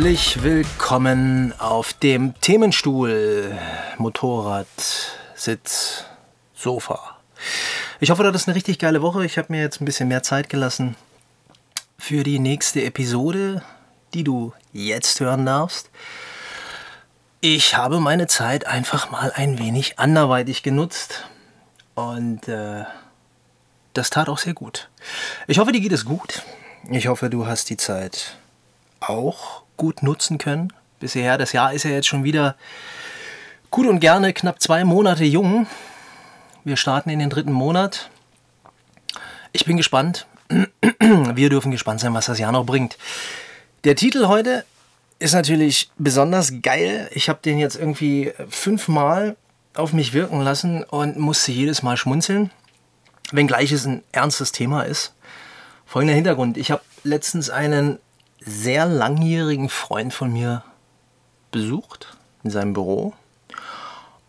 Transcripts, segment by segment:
Herzlich willkommen auf dem Themenstuhl, Motorrad, Sitz, Sofa. Ich hoffe, das ist eine richtig geile Woche. Ich habe mir jetzt ein bisschen mehr Zeit gelassen für die nächste Episode, die du jetzt hören darfst. Ich habe meine Zeit einfach mal ein wenig anderweitig genutzt und äh, das tat auch sehr gut. Ich hoffe, dir geht es gut. Ich hoffe, du hast die Zeit auch gut nutzen können bisher. Das Jahr ist ja jetzt schon wieder gut und gerne knapp zwei Monate jung. Wir starten in den dritten Monat. Ich bin gespannt. Wir dürfen gespannt sein, was das Jahr noch bringt. Der Titel heute ist natürlich besonders geil. Ich habe den jetzt irgendwie fünfmal auf mich wirken lassen und musste jedes Mal schmunzeln, wenngleich es ein ernstes Thema ist. Folgender Hintergrund. Ich habe letztens einen sehr langjährigen Freund von mir besucht in seinem Büro.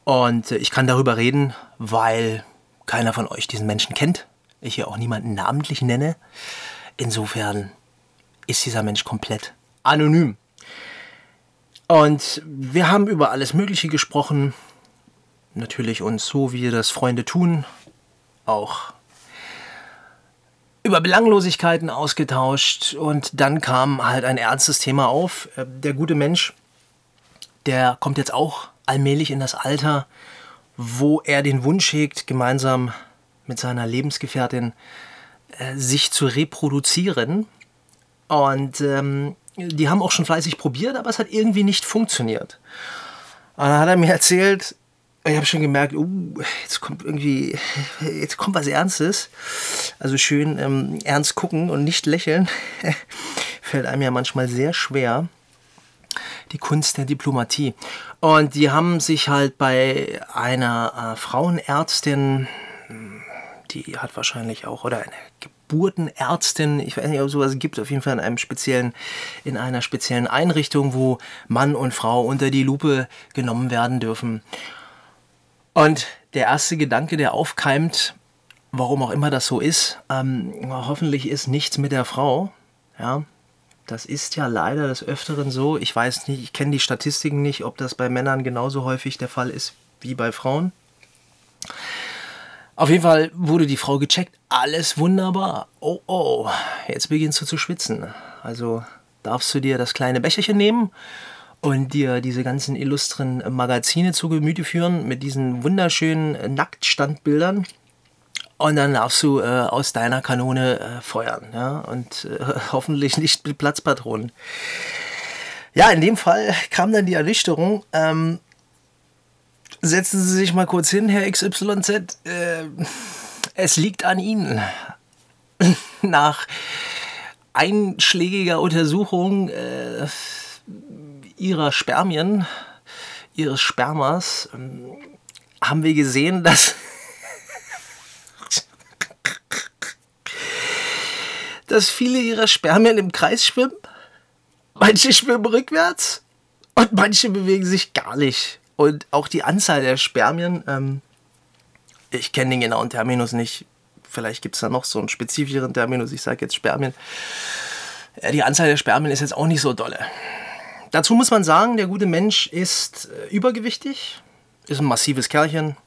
Und äh, ich kann darüber reden, weil keiner von euch diesen Menschen kennt. Ich hier auch niemanden namentlich nenne. Insofern ist dieser Mensch komplett anonym. Und wir haben über alles Mögliche gesprochen. Natürlich uns so, wie das Freunde tun, auch über Belanglosigkeiten ausgetauscht und dann kam halt ein ernstes Thema auf. Äh, der gute Mensch, der kommt jetzt auch allmählich in das Alter, wo er den Wunsch hegt, gemeinsam mit seiner Lebensgefährtin äh, sich zu reproduzieren. Und ähm, die haben auch schon fleißig probiert, aber es hat irgendwie nicht funktioniert. Und dann hat er mir erzählt, ich habe schon gemerkt, uh, jetzt kommt irgendwie, jetzt kommt was Ernstes. Also schön ähm, ernst gucken und nicht lächeln. Fällt einem ja manchmal sehr schwer. Die Kunst der Diplomatie. Und die haben sich halt bei einer äh, Frauenärztin, die hat wahrscheinlich auch, oder eine Geburtenärztin, ich weiß nicht, ob es sowas gibt, auf jeden Fall in einem speziellen, in einer speziellen Einrichtung, wo Mann und Frau unter die Lupe genommen werden dürfen. Und der erste Gedanke, der aufkeimt, warum auch immer das so ist, ähm, hoffentlich ist nichts mit der Frau. Ja, das ist ja leider des Öfteren so. Ich weiß nicht, ich kenne die Statistiken nicht, ob das bei Männern genauso häufig der Fall ist wie bei Frauen. Auf jeden Fall wurde die Frau gecheckt. Alles wunderbar. Oh, oh, jetzt beginnst du zu schwitzen. Also darfst du dir das kleine Becherchen nehmen und dir diese ganzen illustren Magazine zu Gemüte führen mit diesen wunderschönen Nacktstandbildern. Und dann darfst du äh, aus deiner Kanone äh, feuern. Ja? Und äh, hoffentlich nicht mit Platzpatronen. Ja, in dem Fall kam dann die Ernüchterung. Ähm, setzen Sie sich mal kurz hin, Herr XYZ. Äh, es liegt an Ihnen. Nach einschlägiger Untersuchung äh, ihrer Spermien, ihres Spermas, ähm, haben wir gesehen, dass, dass viele ihrer Spermien im Kreis schwimmen. Manche schwimmen rückwärts und manche bewegen sich gar nicht. Und auch die Anzahl der Spermien, ähm, ich kenne den genauen Terminus nicht. Vielleicht gibt es da noch so einen spezifischeren Terminus. Ich sage jetzt Spermien. Ja, die Anzahl der Spermien ist jetzt auch nicht so dolle. Dazu muss man sagen, der gute Mensch ist äh, übergewichtig, ist ein massives Kerlchen,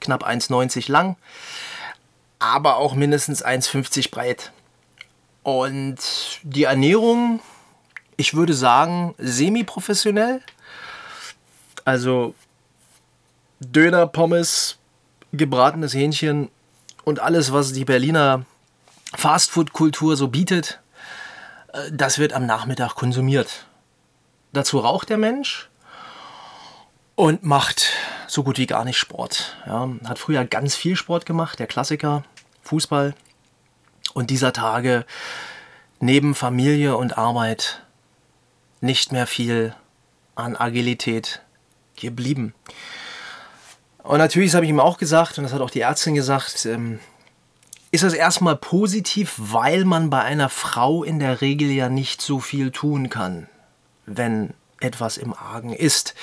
knapp 1,90 lang, aber auch mindestens 1,50 breit. Und die Ernährung, ich würde sagen, semi-professionell. Also Döner, Pommes, gebratenes Hähnchen und alles, was die Berliner Fastfood-Kultur so bietet, äh, das wird am Nachmittag konsumiert. Dazu raucht der Mensch und macht so gut wie gar nicht Sport. Ja, hat früher ganz viel Sport gemacht, der Klassiker, Fußball. Und dieser Tage neben Familie und Arbeit nicht mehr viel an Agilität geblieben. Und natürlich, habe ich ihm auch gesagt, und das hat auch die Ärztin gesagt, ähm, ist das erstmal positiv, weil man bei einer Frau in der Regel ja nicht so viel tun kann wenn etwas im Argen ist.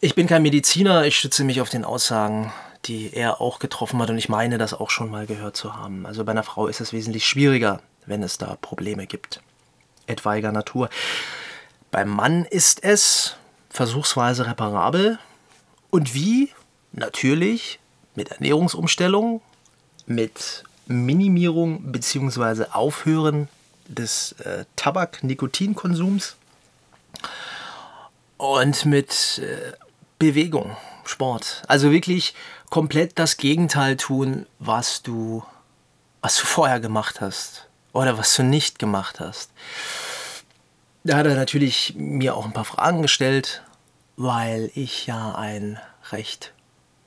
Ich bin kein Mediziner, ich stütze mich auf den Aussagen, die er auch getroffen hat und ich meine das auch schon mal gehört zu haben. Also bei einer Frau ist es wesentlich schwieriger, wenn es da Probleme gibt. etwaiger Natur. Beim Mann ist es versuchsweise reparabel. Und wie? Natürlich mit Ernährungsumstellung, mit Minimierung bzw. Aufhören des äh, Tabak-Nikotinkonsums und mit äh, Bewegung, Sport. Also wirklich komplett das Gegenteil tun, was du, was du vorher gemacht hast oder was du nicht gemacht hast. Da hat er natürlich mir auch ein paar Fragen gestellt, weil ich ja ein recht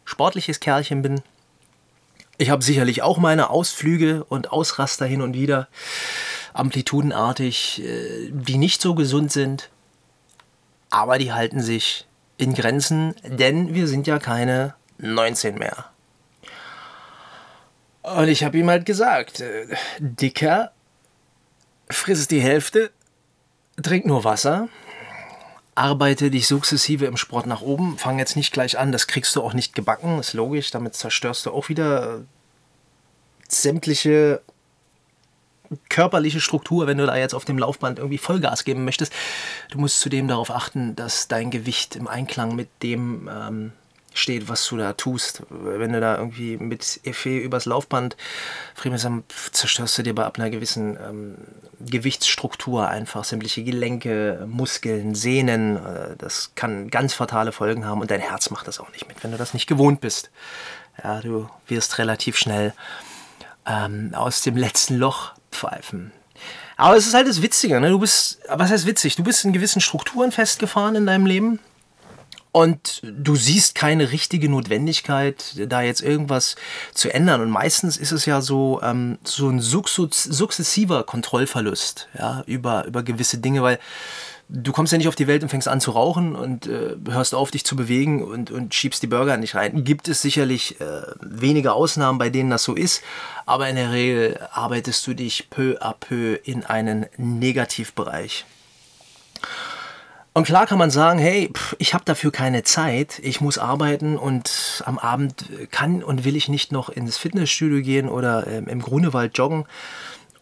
sportliches Kerlchen bin. Ich habe sicherlich auch meine Ausflüge und Ausraster hin und wieder, amplitudenartig, äh, die nicht so gesund sind, aber die halten sich in Grenzen, denn wir sind ja keine 19 mehr. Und ich habe ihm halt gesagt, äh, Dicker, friss die Hälfte, trink nur Wasser, arbeite dich sukzessive im Sport nach oben, fang jetzt nicht gleich an, das kriegst du auch nicht gebacken, ist logisch, damit zerstörst du auch wieder sämtliche körperliche Struktur, wenn du da jetzt auf dem Laufband irgendwie Vollgas geben möchtest. Du musst zudem darauf achten, dass dein Gewicht im Einklang mit dem ähm, steht, was du da tust. Wenn du da irgendwie mit Effet übers Laufband dann zerstörst du dir bei ab einer gewissen ähm, Gewichtsstruktur einfach sämtliche Gelenke, Muskeln, Sehnen. Äh, das kann ganz fatale Folgen haben und dein Herz macht das auch nicht mit, wenn du das nicht gewohnt bist. Ja, du wirst relativ schnell ähm, aus dem letzten Loch pfeifen. Aber es ist halt das Witzige, ne? Du bist, was heißt witzig? Du bist in gewissen Strukturen festgefahren in deinem Leben und du siehst keine richtige Notwendigkeit, da jetzt irgendwas zu ändern. Und meistens ist es ja so, ähm, so ein sukzessiver Kontrollverlust ja, über, über gewisse Dinge, weil du kommst ja nicht auf die Welt und fängst an zu rauchen und äh, hörst auf, dich zu bewegen und, und schiebst die Burger nicht rein. Gibt es sicherlich äh, wenige Ausnahmen, bei denen das so ist, aber in der Regel arbeitest du dich peu à peu in einen Negativbereich. Und klar kann man sagen, hey, pff, ich habe dafür keine Zeit, ich muss arbeiten und am Abend kann und will ich nicht noch ins Fitnessstudio gehen oder ähm, im Grunewald joggen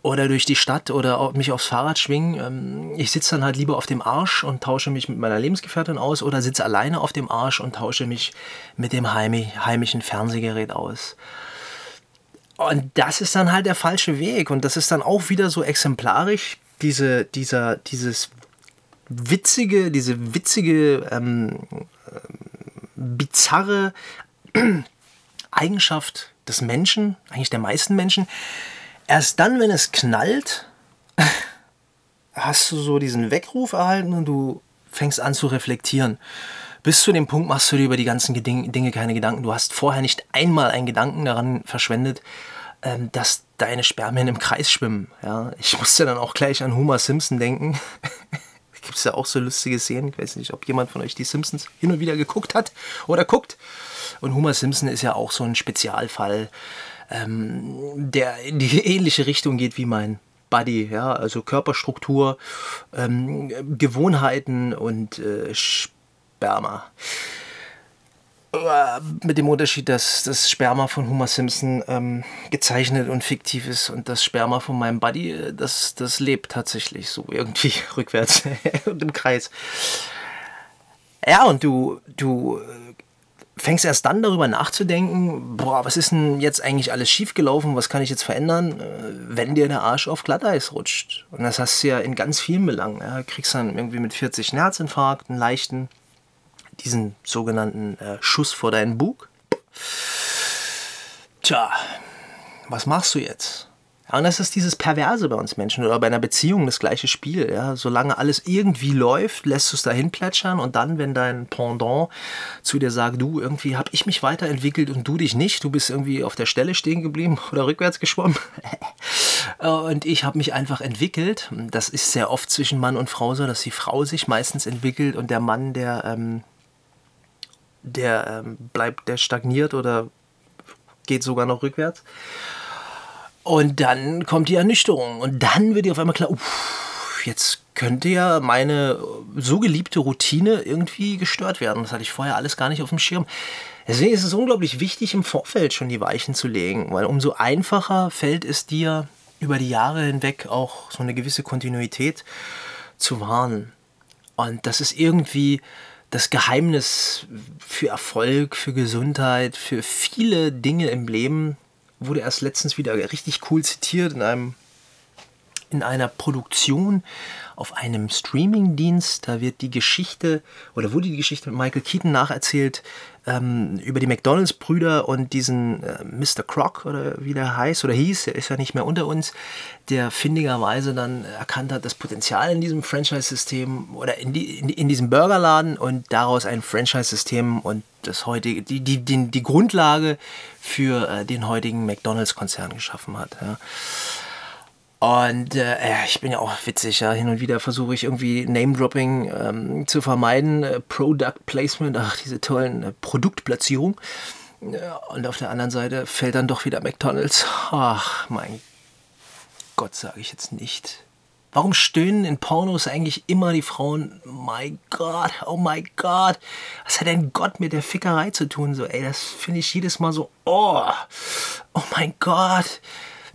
oder durch die Stadt oder mich aufs Fahrrad schwingen. Ähm, ich sitze dann halt lieber auf dem Arsch und tausche mich mit meiner Lebensgefährtin aus oder sitze alleine auf dem Arsch und tausche mich mit dem heimischen Fernsehgerät aus. Und das ist dann halt der falsche Weg und das ist dann auch wieder so exemplarisch, diese, dieser, dieses witzige, diese witzige, ähm, äh, bizarre Eigenschaft des Menschen, eigentlich der meisten Menschen. Erst dann, wenn es knallt, hast du so diesen Weckruf erhalten und du fängst an zu reflektieren. Bis zu dem Punkt machst du dir über die ganzen Dinge keine Gedanken. Du hast vorher nicht einmal einen Gedanken daran verschwendet, ähm, dass deine Spermien im Kreis schwimmen. Ja, ich musste dann auch gleich an Homer Simpson denken. gibt es ja auch so lustige Szenen. Ich weiß nicht, ob jemand von euch die Simpsons hin und wieder geguckt hat oder guckt. Und Homer Simpson ist ja auch so ein Spezialfall, ähm, der in die ähnliche Richtung geht wie mein Body, ja, also Körperstruktur, ähm, Gewohnheiten und äh, Sperma. Äh, mit dem Unterschied, dass das Sperma von Homer Simpson ähm, gezeichnet und fiktiv ist und das Sperma von meinem Buddy, äh, das, das lebt tatsächlich so irgendwie rückwärts und im Kreis. Ja, und du, du äh, fängst erst dann darüber nachzudenken, boah, was ist denn jetzt eigentlich alles schiefgelaufen, was kann ich jetzt verändern, wenn dir der Arsch auf Glatteis rutscht. Und das hast du ja in ganz vielen Belangen. Ja. Kriegst dann irgendwie mit 40 einen Herzinfarkt, einen leichten, diesen sogenannten äh, Schuss vor deinen Bug. Tja, was machst du jetzt? Ja, und das ist dieses Perverse bei uns Menschen oder bei einer Beziehung das gleiche Spiel. Ja? Solange alles irgendwie läuft, lässt du es dahin plätschern und dann, wenn dein Pendant zu dir sagt, du, irgendwie habe ich mich weiterentwickelt und du dich nicht, du bist irgendwie auf der Stelle stehen geblieben oder rückwärts geschwommen und ich habe mich einfach entwickelt. Das ist sehr oft zwischen Mann und Frau so, dass die Frau sich meistens entwickelt und der Mann, der ähm, der ähm, bleibt, der stagniert oder geht sogar noch rückwärts. Und dann kommt die Ernüchterung und dann wird dir auf einmal klar, uff, jetzt könnte ja meine so geliebte Routine irgendwie gestört werden. Das hatte ich vorher alles gar nicht auf dem Schirm. Deswegen ist es unglaublich wichtig, im Vorfeld schon die Weichen zu legen, weil umso einfacher fällt es dir, über die Jahre hinweg auch so eine gewisse Kontinuität zu wahren. Und das ist irgendwie das Geheimnis für Erfolg, für Gesundheit, für viele Dinge im Leben. Wurde erst letztens wieder richtig cool zitiert in einem in einer Produktion auf einem Streamingdienst. Da wird die Geschichte oder wurde die Geschichte mit Michael Keaton nacherzählt ähm, über die McDonalds-Brüder und diesen äh, Mr. Croc oder wie der heißt oder hieß, der ist ja nicht mehr unter uns, der findigerweise dann erkannt hat, das Potenzial in diesem Franchise-System oder in, die, in, in, diesem Burgerladen und daraus ein Franchise-System und das heutige, die, die, die, die Grundlage für äh, den heutigen McDonalds-Konzern geschaffen hat. Ja. Und äh, ich bin ja auch witzig, ja. Hin und wieder versuche ich irgendwie Name-Dropping ähm, zu vermeiden. Äh, Product Placement, ach, diese tollen äh, Produktplatzierungen. und auf der anderen Seite fällt dann doch wieder McDonalds. Ach, mein Gott, sage ich jetzt nicht. Warum stöhnen in Pornos eigentlich immer die Frauen, my God, oh my God, was hat denn Gott mit der Fickerei zu tun? So, ey, das finde ich jedes Mal so, oh, oh mein Gott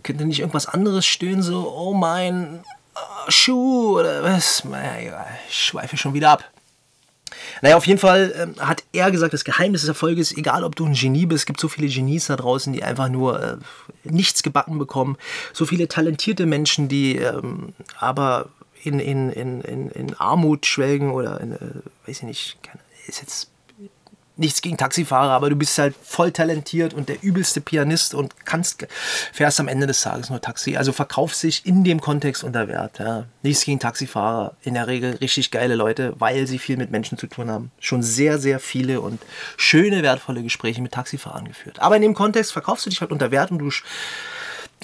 könnte nicht irgendwas anderes stöhnen, so, oh mein uh, Schuh oder was? Ich schweife schon wieder ab. Naja, auf jeden Fall äh, hat er gesagt, das Geheimnis des Erfolges, egal ob du ein Genie bist, es gibt so viele Genies da draußen, die einfach nur äh, nichts gebacken bekommen. So viele talentierte Menschen, die ähm, aber in, in, in, in, in Armut schwelgen oder in, äh, weiß ich nicht, ist jetzt nichts gegen Taxifahrer, aber du bist halt voll talentiert und der übelste Pianist und kannst, fährst am Ende des Tages nur Taxi. Also verkaufst sich in dem Kontext unter Wert. Ja. Nichts gegen Taxifahrer. In der Regel richtig geile Leute, weil sie viel mit Menschen zu tun haben. Schon sehr, sehr viele und schöne, wertvolle Gespräche mit Taxifahrern geführt. Aber in dem Kontext verkaufst du dich halt unter Wert und du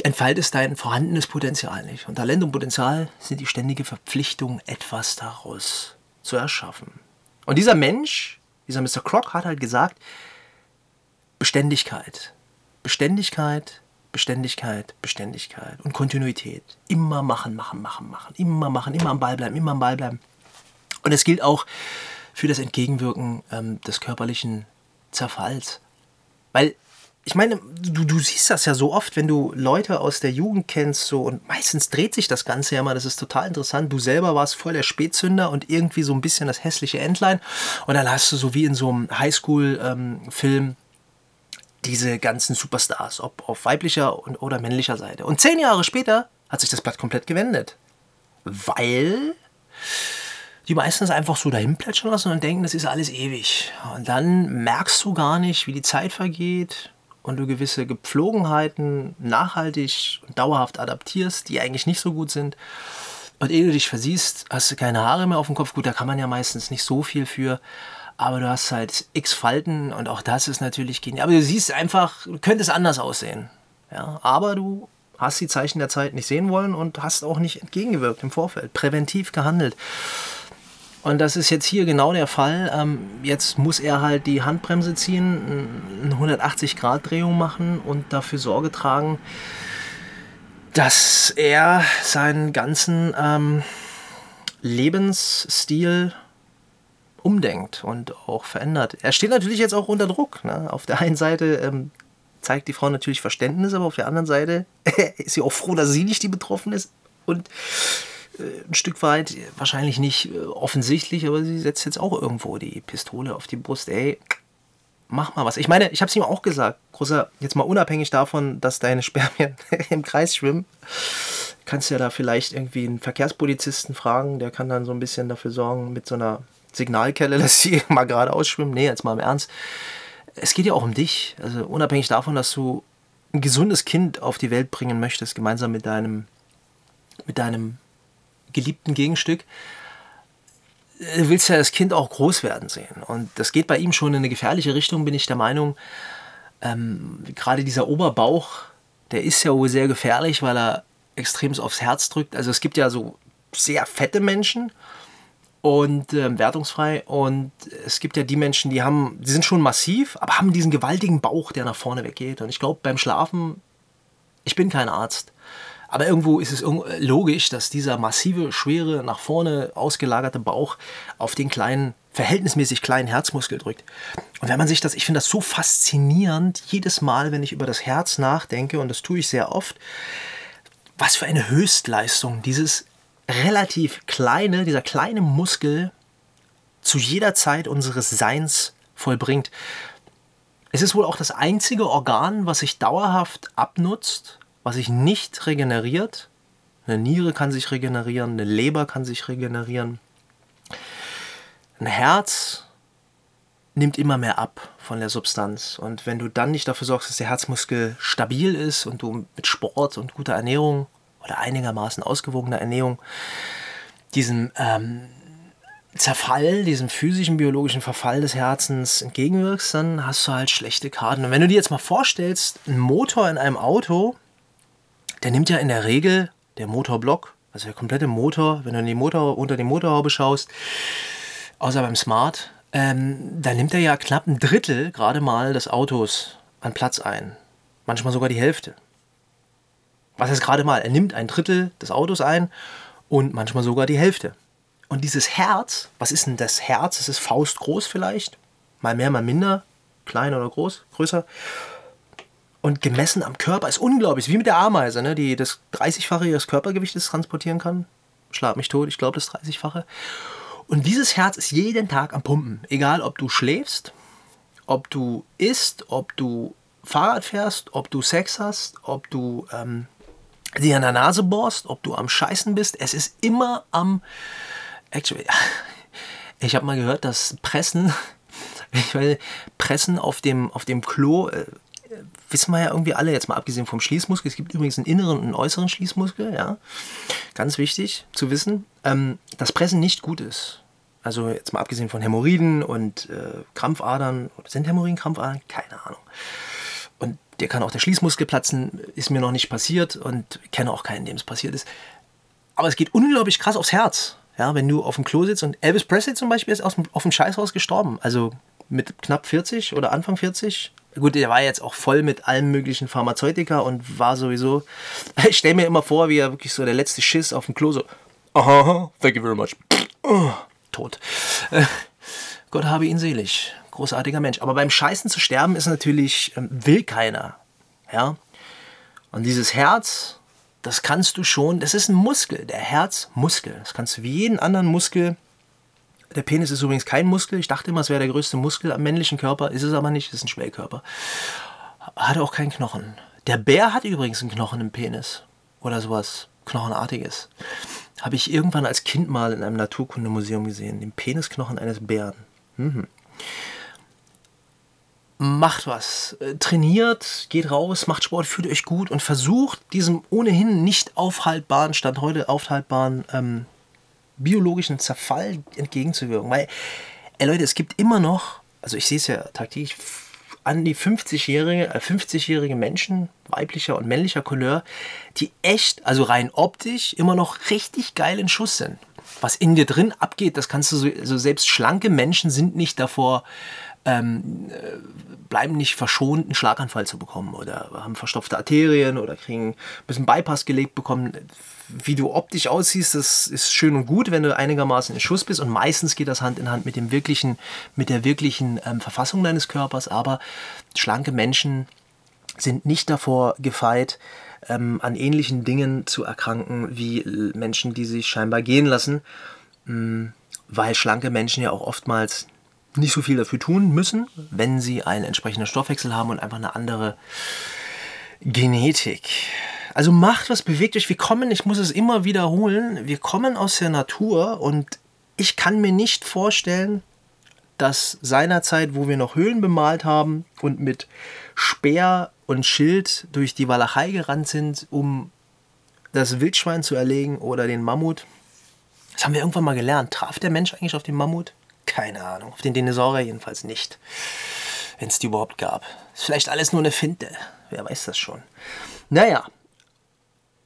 entfaltest dein vorhandenes Potenzial nicht. Und Talent und Potenzial sind die ständige Verpflichtung, etwas daraus zu erschaffen. Und dieser Mensch, dieser Mr. Croc hat halt gesagt, Beständigkeit. Beständigkeit, Beständigkeit, Beständigkeit und Kontinuität. Immer machen, machen, machen, machen. Immer machen, immer am Ball bleiben, immer am Ball bleiben. Und es gilt auch für das Entgegenwirken ähm, des körperlichen Zerfalls. Weil ich meine, du, du siehst das ja so oft, wenn du Leute aus der Jugend kennst, so und meistens dreht sich das Ganze ja mal, das ist total interessant. Du selber warst voll der Spätzünder und irgendwie so ein bisschen das hässliche Entlein. Und dann hast du so wie in so einem Highschool-Film ähm, diese ganzen Superstars, ob auf weiblicher oder männlicher Seite. Und zehn Jahre später hat sich das Blatt komplett gewendet. Weil die meisten es einfach so dahin plätschern lassen und denken, das ist alles ewig. Und dann merkst du gar nicht, wie die Zeit vergeht und du gewisse Gepflogenheiten nachhaltig und dauerhaft adaptierst, die eigentlich nicht so gut sind. Und ehe du dich versiehst, hast du keine Haare mehr auf dem Kopf. Gut, da kann man ja meistens nicht so viel für. Aber du hast halt x Falten und auch das ist natürlich genial. Aber du siehst einfach, könnte es anders aussehen. Ja, aber du hast die Zeichen der Zeit nicht sehen wollen und hast auch nicht entgegengewirkt im Vorfeld, präventiv gehandelt. Und das ist jetzt hier genau der Fall. Ähm, jetzt muss er halt die Handbremse ziehen, eine 180-Grad-Drehung machen und dafür Sorge tragen, dass er seinen ganzen ähm, Lebensstil umdenkt und auch verändert. Er steht natürlich jetzt auch unter Druck. Ne? Auf der einen Seite ähm, zeigt die Frau natürlich Verständnis, aber auf der anderen Seite ist sie auch froh, dass sie nicht die Betroffene ist. Und ein Stück weit, wahrscheinlich nicht äh, offensichtlich, aber sie setzt jetzt auch irgendwo die Pistole auf die Brust. Ey, mach mal was. Ich meine, ich habe es ihm auch gesagt, großer, jetzt mal unabhängig davon, dass deine Spermien im Kreis schwimmen, kannst du ja da vielleicht irgendwie einen Verkehrspolizisten fragen, der kann dann so ein bisschen dafür sorgen, mit so einer Signalkelle, dass sie mal geradeaus schwimmen. Nee, jetzt mal im Ernst. Es geht ja auch um dich. Also unabhängig davon, dass du ein gesundes Kind auf die Welt bringen möchtest, gemeinsam mit deinem, mit deinem geliebten Gegenstück, du willst ja das Kind auch groß werden sehen. Und das geht bei ihm schon in eine gefährliche Richtung, bin ich der Meinung. Ähm, gerade dieser Oberbauch, der ist ja wohl sehr gefährlich, weil er extrem aufs Herz drückt. Also es gibt ja so sehr fette Menschen und äh, wertungsfrei und es gibt ja die Menschen, die haben, die sind schon massiv, aber haben diesen gewaltigen Bauch, der nach vorne weggeht. Und ich glaube, beim Schlafen, ich bin kein Arzt, aber irgendwo ist es logisch, dass dieser massive, schwere, nach vorne ausgelagerte Bauch auf den kleinen, verhältnismäßig kleinen Herzmuskel drückt. Und wenn man sich das, ich finde das so faszinierend, jedes Mal, wenn ich über das Herz nachdenke, und das tue ich sehr oft, was für eine Höchstleistung dieses relativ kleine, dieser kleine Muskel zu jeder Zeit unseres Seins vollbringt. Es ist wohl auch das einzige Organ, was sich dauerhaft abnutzt, was sich nicht regeneriert. Eine Niere kann sich regenerieren, eine Leber kann sich regenerieren. Ein Herz nimmt immer mehr ab von der Substanz. Und wenn du dann nicht dafür sorgst, dass der Herzmuskel stabil ist und du mit Sport und guter Ernährung oder einigermaßen ausgewogener Ernährung diesen ähm, Zerfall, diesem physischen, biologischen Verfall des Herzens entgegenwirkst, dann hast du halt schlechte Karten. Und wenn du dir jetzt mal vorstellst, ein Motor in einem Auto, der nimmt ja in der Regel der Motorblock, also der komplette Motor, wenn du in die Motor, unter die Motorhaube schaust, außer beim Smart, ähm, da nimmt er ja knapp ein Drittel gerade mal des Autos an Platz ein. Manchmal sogar die Hälfte. Was heißt gerade mal? Er nimmt ein Drittel des Autos ein und manchmal sogar die Hälfte. Und dieses Herz, was ist denn das Herz? Es ist faustgroß vielleicht, mal mehr, mal minder, klein oder groß, größer. Und gemessen am Körper ist unglaublich, wie mit der Ameise, ne, die das 30-fache ihres Körpergewichtes transportieren kann. Schlag mich tot, ich glaube das 30-fache. Und dieses Herz ist jeden Tag am Pumpen. Egal, ob du schläfst, ob du isst, ob du Fahrrad fährst, ob du Sex hast, ob du ähm, dir an der Nase bohrst, ob du am Scheißen bist. Es ist immer am. Actually, ich habe mal gehört, dass Pressen, ich meine, Pressen auf dem, auf dem Klo, äh, wissen wir ja irgendwie alle, jetzt mal abgesehen vom Schließmuskel. Es gibt übrigens einen inneren und einen äußeren Schließmuskel, ja. Ganz wichtig zu wissen, ähm, dass Pressen nicht gut ist. Also jetzt mal abgesehen von Hämorrhoiden und äh, Krampfadern. Sind Hämorrhoiden Krampfadern? Keine Ahnung. Und der kann auch der Schließmuskel platzen, ist mir noch nicht passiert und kenne auch keinen, dem es passiert ist. Aber es geht unglaublich krass aufs Herz. Ja, wenn du auf dem Klo sitzt und Elvis Presley zum Beispiel ist auf dem Scheißhaus gestorben. Also mit knapp 40 oder Anfang 40. Gut, der war jetzt auch voll mit allen möglichen Pharmazeutika und war sowieso. Ich stelle mir immer vor, wie er wirklich so der letzte Schiss auf dem Klo so. Aha, thank you very much. Oh, tot. Gott habe ihn selig. Großartiger Mensch. Aber beim Scheißen zu sterben ist natürlich, ähm, will keiner. Ja. Und dieses Herz, das kannst du schon, das ist ein Muskel, der Herzmuskel. Das kannst du wie jeden anderen Muskel. Der Penis ist übrigens kein Muskel. Ich dachte immer, es wäre der größte Muskel am männlichen Körper. Ist es aber nicht, es ist ein Schwellkörper. Hat auch keinen Knochen. Der Bär hat übrigens einen Knochen im Penis. Oder sowas Knochenartiges. Habe ich irgendwann als Kind mal in einem Naturkundemuseum gesehen. Den Penisknochen eines Bären. Mhm macht was, äh, trainiert, geht raus, macht Sport, fühlt euch gut und versucht diesem ohnehin nicht aufhaltbaren, Stand heute aufhaltbaren ähm, biologischen Zerfall entgegenzuwirken. Weil, ey Leute, es gibt immer noch, also ich sehe es ja tagtäglich, an die 50-jährige, äh, 50-jährige Menschen, weiblicher und männlicher Couleur, die echt, also rein optisch, immer noch richtig geil in Schuss sind. Was in dir drin abgeht, das kannst du so, also selbst schlanke Menschen sind nicht davor ähm, äh, bleiben nicht verschont, einen Schlaganfall zu bekommen oder haben verstopfte Arterien oder kriegen ein bisschen Bypass gelegt bekommen. Wie du optisch aussiehst, das ist schön und gut, wenn du einigermaßen in Schuss bist. Und meistens geht das Hand in Hand mit dem wirklichen, mit der wirklichen ähm, Verfassung deines Körpers, aber schlanke Menschen sind nicht davor gefeit, ähm, an ähnlichen Dingen zu erkranken wie Menschen, die sich scheinbar gehen lassen, ähm, weil schlanke Menschen ja auch oftmals nicht so viel dafür tun müssen, wenn sie einen entsprechenden Stoffwechsel haben und einfach eine andere Genetik. Also macht was, bewegt euch. Wir kommen, ich muss es immer wiederholen, wir kommen aus der Natur und ich kann mir nicht vorstellen, dass seinerzeit, wo wir noch Höhlen bemalt haben und mit Speer und Schild durch die Walachei gerannt sind, um das Wildschwein zu erlegen oder den Mammut. Das haben wir irgendwann mal gelernt. Traf der Mensch eigentlich auf den Mammut? Keine Ahnung. Auf den Dinosaurier jedenfalls nicht. Wenn es die überhaupt gab. Ist vielleicht alles nur eine Finte. Wer weiß das schon. Naja.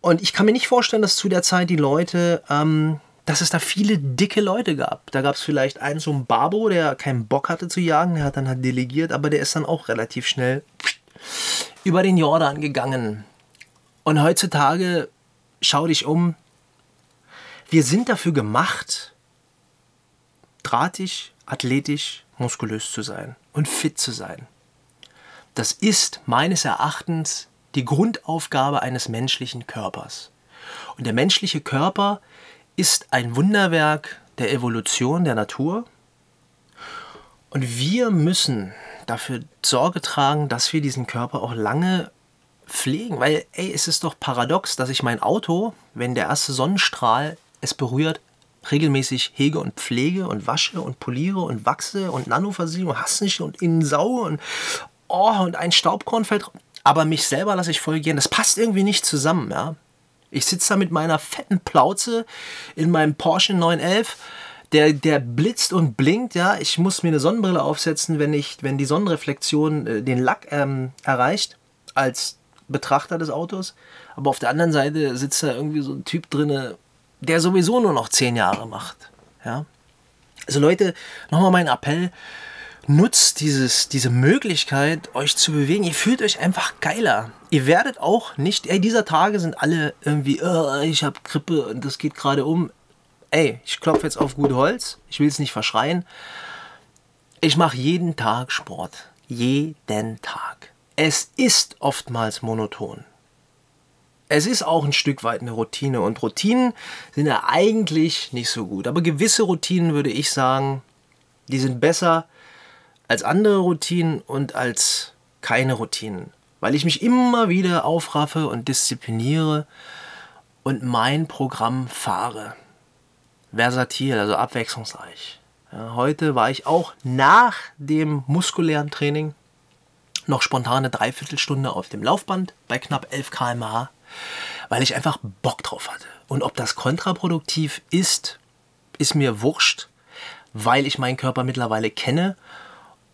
Und ich kann mir nicht vorstellen, dass zu der Zeit die Leute, ähm, dass es da viele dicke Leute gab. Da gab es vielleicht einen so einen Barbo, der keinen Bock hatte zu jagen. Der hat dann halt delegiert, aber der ist dann auch relativ schnell über den Jordan gegangen. Und heutzutage, schau dich um, wir sind dafür gemacht, drahtig, athletisch, muskulös zu sein und fit zu sein. Das ist meines Erachtens die Grundaufgabe eines menschlichen Körpers. Und der menschliche Körper ist ein Wunderwerk der Evolution der Natur. Und wir müssen dafür Sorge tragen, dass wir diesen Körper auch lange pflegen. Weil, ey, es ist doch paradox, dass ich mein Auto, wenn der erste Sonnenstrahl es berührt, regelmäßig hege und pflege und wasche und poliere und wachse und Nanoversiegelung, hast nicht und innen sauge und, oh, und ein Staubkorn fällt. Aber mich selber lasse ich voll gehen. Das passt irgendwie nicht zusammen, ja. Ich sitze da mit meiner fetten Plauze in meinem Porsche 911 der, der blitzt und blinkt, ja. Ich muss mir eine Sonnenbrille aufsetzen, wenn, ich, wenn die Sonnenreflexion äh, den Lack ähm, erreicht, als Betrachter des Autos. Aber auf der anderen Seite sitzt da irgendwie so ein Typ drin, der sowieso nur noch zehn Jahre macht. Ja. Also Leute, nochmal mein Appell, nutzt dieses, diese Möglichkeit, euch zu bewegen. Ihr fühlt euch einfach geiler. Ihr werdet auch nicht, ey, dieser Tage sind alle irgendwie, oh, ich habe Grippe und das geht gerade um ey, ich klopfe jetzt auf gut Holz, ich will es nicht verschreien. Ich mache jeden Tag Sport. Jeden Tag. Es ist oftmals monoton. Es ist auch ein Stück weit eine Routine und Routinen sind ja eigentlich nicht so gut. Aber gewisse Routinen würde ich sagen, die sind besser als andere Routinen und als keine Routinen. Weil ich mich immer wieder aufraffe und diszipliniere und mein Programm fahre versatil, also abwechslungsreich. Ja, heute war ich auch nach dem muskulären Training noch spontane Dreiviertelstunde auf dem Laufband bei knapp 11 km/h, weil ich einfach Bock drauf hatte. Und ob das kontraproduktiv ist, ist mir wurscht, weil ich meinen Körper mittlerweile kenne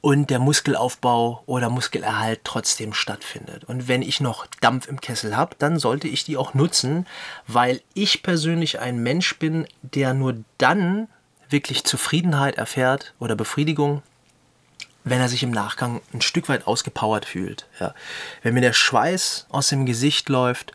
und der Muskelaufbau oder Muskelerhalt trotzdem stattfindet. Und wenn ich noch Dampf im Kessel habe, dann sollte ich die auch nutzen, weil ich persönlich ein Mensch bin, der nur dann wirklich Zufriedenheit erfährt oder Befriedigung, wenn er sich im Nachgang ein Stück weit ausgepowert fühlt. Ja. Wenn mir der Schweiß aus dem Gesicht läuft,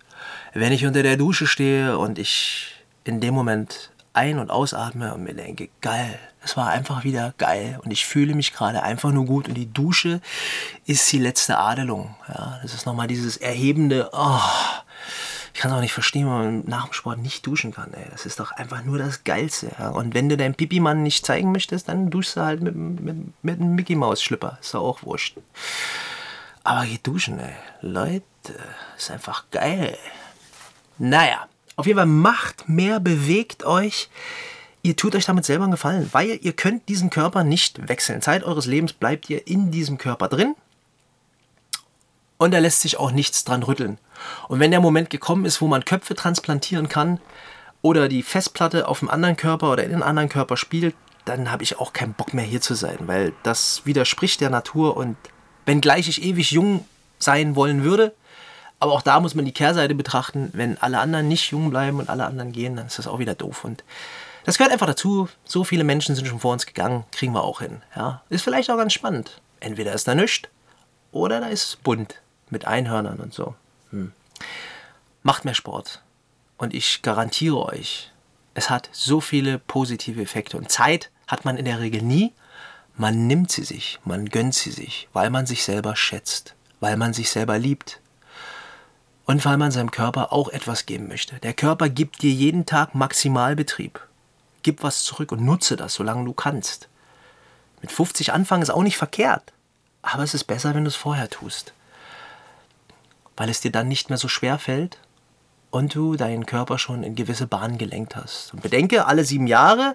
wenn ich unter der Dusche stehe und ich in dem Moment ein- und ausatme und mir denke, geil, es war einfach wieder geil und ich fühle mich gerade einfach nur gut und die Dusche ist die letzte Adelung. Ja, das ist nochmal dieses erhebende, oh, ich kann es auch nicht verstehen, wenn man nach dem Sport nicht duschen kann. Ey. Das ist doch einfach nur das Geilste. Ja. Und wenn du deinen Pipi-Mann nicht zeigen möchtest, dann duschst du halt mit, mit, mit einem Mickey-Maus-Schlipper. Ist doch auch wurscht. Aber geht duschen, ey. Leute, ist einfach geil. Naja, auf jeden Fall macht mehr, bewegt euch. Ihr tut euch damit selber einen Gefallen, weil ihr könnt diesen Körper nicht wechseln. Zeit eures Lebens bleibt ihr in diesem Körper drin und da lässt sich auch nichts dran rütteln. Und wenn der Moment gekommen ist, wo man Köpfe transplantieren kann oder die Festplatte auf einem anderen Körper oder in einem anderen Körper spielt, dann habe ich auch keinen Bock mehr hier zu sein, weil das widerspricht der Natur und wenngleich ich ewig jung sein wollen würde, aber auch da muss man die Kehrseite betrachten. Wenn alle anderen nicht jung bleiben und alle anderen gehen, dann ist das auch wieder doof. Und das gehört einfach dazu. So viele Menschen sind schon vor uns gegangen, kriegen wir auch hin. Ja, ist vielleicht auch ganz spannend. Entweder ist da nichts oder da ist bunt mit Einhörnern und so. Hm. Macht mehr Sport. Und ich garantiere euch, es hat so viele positive Effekte. Und Zeit hat man in der Regel nie. Man nimmt sie sich, man gönnt sie sich, weil man sich selber schätzt, weil man sich selber liebt, und weil man seinem Körper auch etwas geben möchte. Der Körper gibt dir jeden Tag Maximalbetrieb. Gib was zurück und nutze das, solange du kannst. Mit 50 anfangen ist auch nicht verkehrt, aber es ist besser, wenn du es vorher tust. Weil es dir dann nicht mehr so schwer fällt und du deinen Körper schon in gewisse Bahnen gelenkt hast. Und bedenke, alle sieben Jahre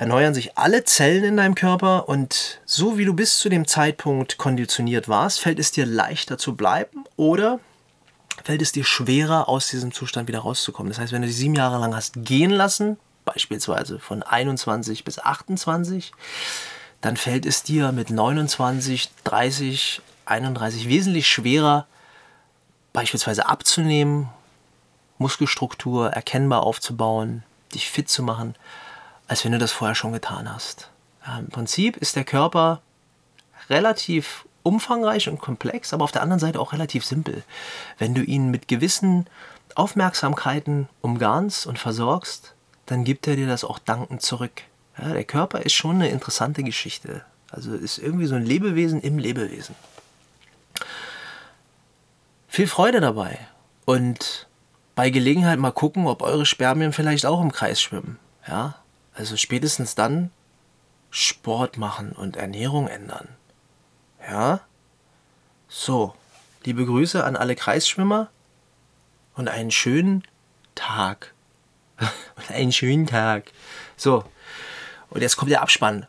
erneuern sich alle Zellen in deinem Körper und so wie du bis zu dem Zeitpunkt konditioniert warst, fällt es dir leichter zu bleiben oder fällt es dir schwerer, aus diesem Zustand wieder rauszukommen. Das heißt, wenn du die sieben Jahre lang hast gehen lassen, beispielsweise von 21 bis 28, dann fällt es dir mit 29, 30, 31 wesentlich schwerer, beispielsweise abzunehmen, Muskelstruktur erkennbar aufzubauen, dich fit zu machen, als wenn du das vorher schon getan hast. Im Prinzip ist der Körper relativ umfangreich und komplex, aber auf der anderen Seite auch relativ simpel. Wenn du ihn mit gewissen Aufmerksamkeiten umgarnst und versorgst, dann gibt er dir das auch dankend zurück. Ja, der Körper ist schon eine interessante Geschichte. Also ist irgendwie so ein Lebewesen im Lebewesen. Viel Freude dabei und bei Gelegenheit mal gucken, ob eure Spermien vielleicht auch im Kreis schwimmen. Ja, also spätestens dann Sport machen und Ernährung ändern. Ja? So, liebe Grüße an alle Kreisschwimmer und einen schönen Tag. und einen schönen Tag. So, und jetzt kommt der Abspann.